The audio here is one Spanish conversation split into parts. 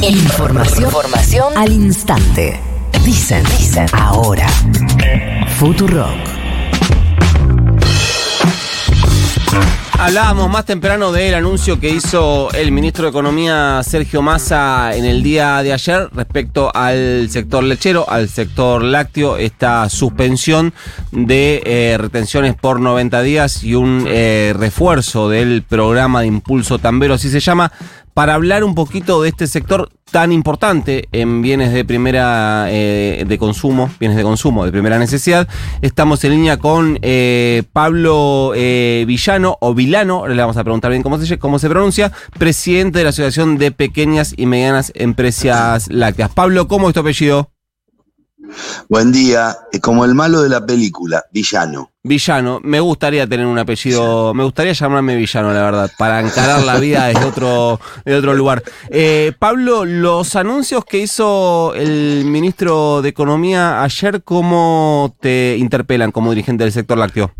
Información, información al instante. Dicen, dicen, ahora. Futurock. Hablábamos más temprano del anuncio que hizo el ministro de Economía Sergio Massa en el día de ayer respecto al sector lechero, al sector lácteo, esta suspensión de eh, retenciones por 90 días y un eh, refuerzo del programa de impulso tambero, así se llama, para hablar un poquito de este sector tan importante en bienes de primera eh, de consumo, bienes de consumo de primera necesidad. Estamos en línea con eh, Pablo eh, Villano o Vilano, le vamos a preguntar bien cómo se, cómo se pronuncia, presidente de la Asociación de Pequeñas y Medianas Empresas Lácteas. Pablo, ¿cómo es tu apellido? Buen día, como el malo de la película, villano. Villano, me gustaría tener un apellido, me gustaría llamarme Villano, la verdad, para encarar la vida desde otro, de otro lugar. Eh, Pablo, los anuncios que hizo el ministro de Economía ayer, ¿cómo te interpelan como dirigente del sector lácteo?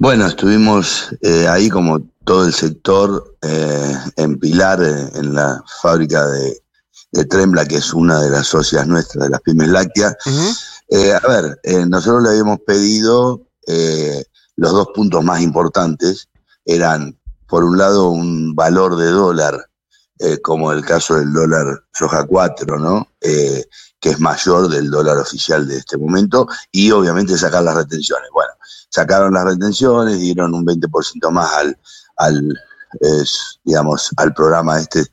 Bueno, estuvimos eh, ahí como todo el sector eh, en Pilar, en la fábrica de de Trembla, que es una de las socias nuestras de las pymes lácteas. Eh, a ver, eh, nosotros le habíamos pedido eh, los dos puntos más importantes, eran, por un lado, un valor de dólar, como el caso del dólar soja 4, ¿no? que es mayor del dólar oficial de este momento, y obviamente sacar las retenciones. Bueno, sacaron las retenciones, dieron un 20% más al, al es, digamos, al programa este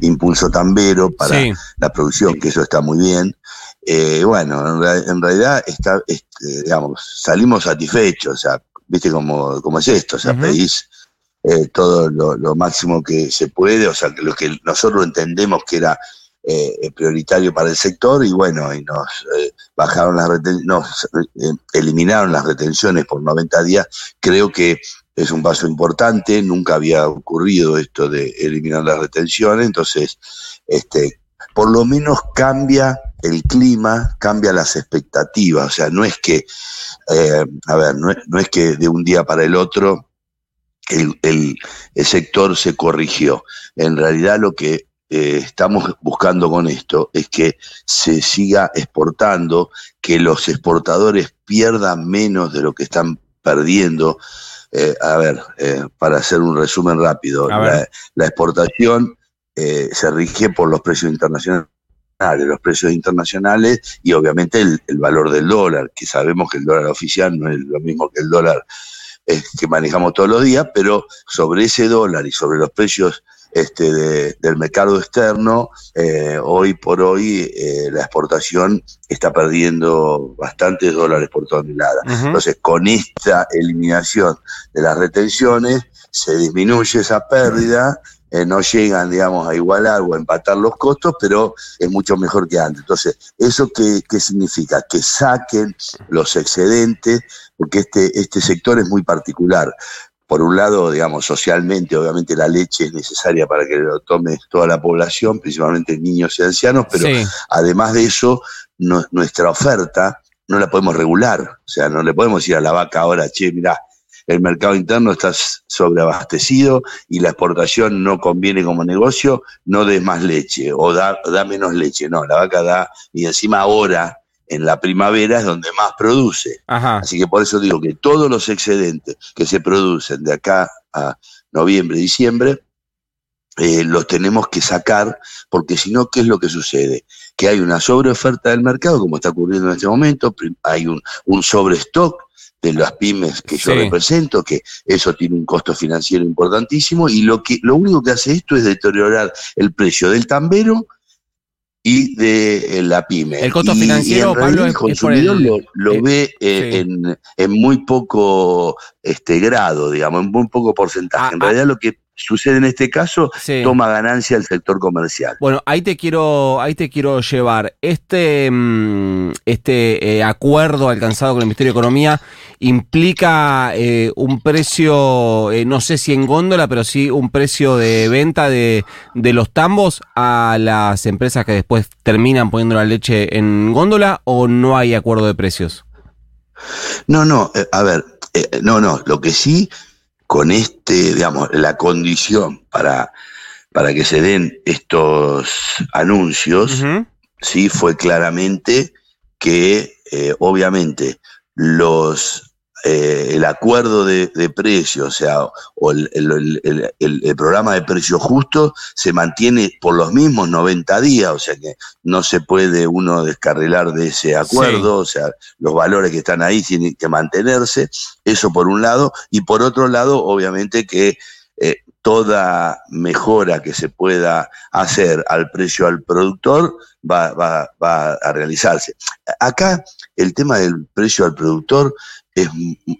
Impulso Tambero para la producción, que eso está muy bien. Eh, bueno, en, realidad está, este, digamos, salimos satisfechos, o sea, viste cómo, cómo es esto, o sea, pedís eh, todo lo, máximo que se puede, o sea, que lo que nosotros entendemos que era eh, prioritario para el sector y bueno, y nos bajaron las nos eliminaron las retenciones por 90 días, creo que es un paso importante, nunca había ocurrido esto de eliminar las retenciones, entonces, este, por lo menos cambia el clima, cambia las expectativas, o sea, no es que, eh, a ver, no es, que de un día para el otro el, el, sector se corrigió. En realidad lo que eh, estamos buscando con esto es que se siga exportando, que los exportadores pierdan menos de lo que están perdiendo. Eh, a ver, para hacer un resumen rápido, la, exportación eh, se rige por los precios internacionales los precios internacionales y obviamente el, valor del dólar, que sabemos que el dólar oficial no es lo mismo que el dólar que manejamos todos los días, pero sobre ese dólar y sobre los precios este, del mercado externo, eh, hoy por hoy eh, la exportación está perdiendo bastantes dólares por tonelada. Entonces, con esta eliminación de las retenciones, se disminuye esa pérdida, eh, no llegan, digamos, a igualar o a empatar los costos, pero es mucho mejor que antes. Entonces, ¿eso qué, qué significa? Que saquen los excedentes, porque este, este sector es muy particular por un lado, digamos, socialmente, obviamente la leche es necesaria para que lo tome toda la población, principalmente niños y ancianos, pero además de eso, nuestra oferta no la podemos regular. O sea, no le podemos decir a la vaca ahora, che, mira, el mercado interno está sobreabastecido y la exportación no conviene como negocio, no des más leche o da, da menos leche. No, la vaca da, y encima ahora en la primavera es donde más produce. Así que por eso digo que todos los excedentes que se producen de acá a noviembre, diciembre, eh, los tenemos que sacar, porque si no, ¿qué es lo que sucede? Que hay una sobreoferta del mercado, como está ocurriendo en este momento, hay un, un sobrestock de las pymes que yo represento, que eso tiene un costo financiero importantísimo, y lo que lo único que hace esto es deteriorar el precio del tambero y de eh, la pyme. El costo financiero, Pablo, el consumidor lo, eh, ve eh, en, muy poco este grado, digamos, en muy poco porcentaje. Ah, en realidad ah. lo que sucede en este caso, toma ganancia el sector comercial. Bueno, ahí te quiero, ahí te quiero llevar. Este, mm, este acuerdo alcanzado con el Ministerio de Economía implica eh, un precio, eh, no sé si en góndola, pero sí un precio de venta de, de, los tambos a las empresas que después terminan poniendo la leche en góndola o no hay acuerdo de precios? No, no, eh, a ver, no, no, lo que sí con este, digamos, la condición para para que se den estos anuncios, sí fue claramente que eh, obviamente los eh, el acuerdo de, de precio, o sea, o el, el- el- el- programa de precio justo se mantiene por los mismos 90 días, o sea que no se puede uno descarrilar de ese acuerdo, o sea, los valores que están ahí tienen que mantenerse, eso por un lado, y por otro lado, obviamente que toda mejora que se pueda hacer al precio al productor va, a realizarse. Acá el tema del precio al productor es,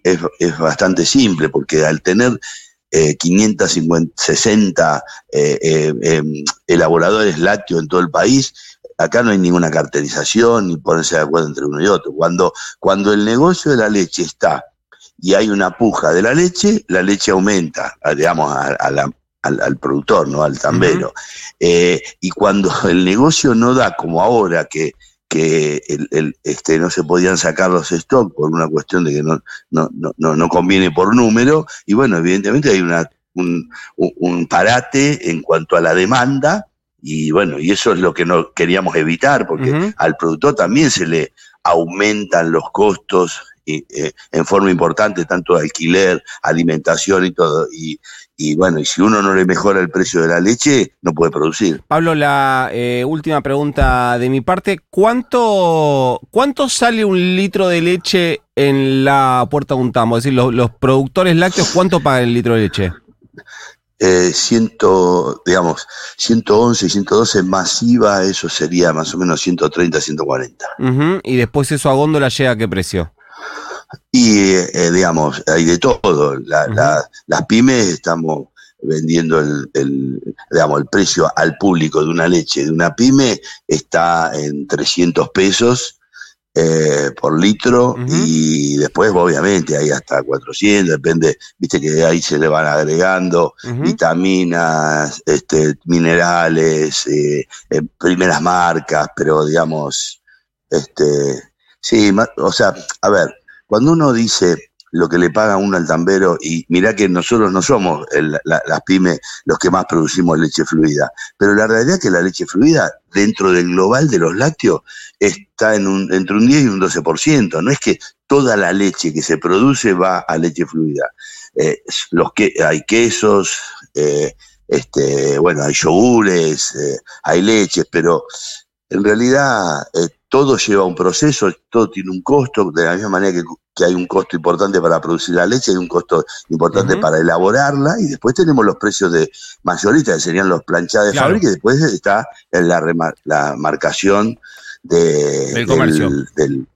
es- es bastante simple, porque al tener eh, 560 eh, eh, em, elaboradores lácteos en todo el país, acá no hay ninguna carterización ni ponerse de acuerdo entre uno y otro. Cuando, cuando el negocio de la leche está y hay una puja de la leche, la leche aumenta, digamos, a- a la- al, al productor, ¿no? Al tambero. Eh, y cuando el negocio no da, como ahora, que, que el, el, este, no se podían sacar los stocks por una cuestión de que no, no, no, no, no conviene por número, y bueno, evidentemente hay una, un, un- parate en cuanto a la demanda, y bueno, y eso es lo que no queríamos evitar, porque al productor también se le aumentan los costos y, eh, en forma importante, tanto alquiler, alimentación y todo. Y, y bueno, y si uno no le mejora el precio de la leche, no puede producir. Pablo, la eh, última pregunta de mi parte. ¿Cuánto, ¿Cuánto sale un litro de leche en la puerta de un tambo? Es decir, los, los productores lácteos, ¿cuánto pagan el litro de leche? Eh, ciento, digamos, 111 y 112 masiva, eso sería más o menos 130, 140. Ujú, Y después eso a góndola llega a qué precio? Y, eh, digamos, hay de todo. La- la- las pymes estamos vendiendo el, el, digamos, el precio al público de una leche de una pyme está en 300 pesos eh, por litro. Y después obviamente hay hasta 400, depende, viste que ahí se le van agregando vitaminas, este, minerales, eh, eh, primeras marcas, pero digamos, este, sí, o sea, a ver, cuando uno dice lo que le paga uno al tambero, y mirá que nosotros no somos las pymes los que más producimos leche fluida, pero la realidad es que la leche fluida, dentro del global de los lácteos, está en un, entre un 10 y un 12%, no es que toda la leche que se produce va a leche fluida. Eh, los que, hay quesos, eh, este, bueno, hay yogures, eh, hay leches, pero en realidad todo lleva un proceso, todo tiene un costo, de la misma manera que, que hay un costo importante para producir la leche, hay un costo importante para elaborarla, y después tenemos los precios de mayorista, que serían los planchados de Claro. fábrica, y después está la, remar- la marcación de, Del comercio. Del, del,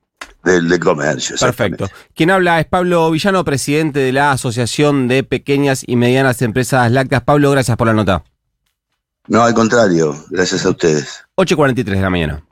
del- del comercio. Perfecto. Quien habla es Pablo Villano, presidente de la Asociación de Pequeñas y Medianas Empresas Lácteas. Pablo, gracias por la nota. No, al contrario, gracias a ustedes. 8.43 de la mañana.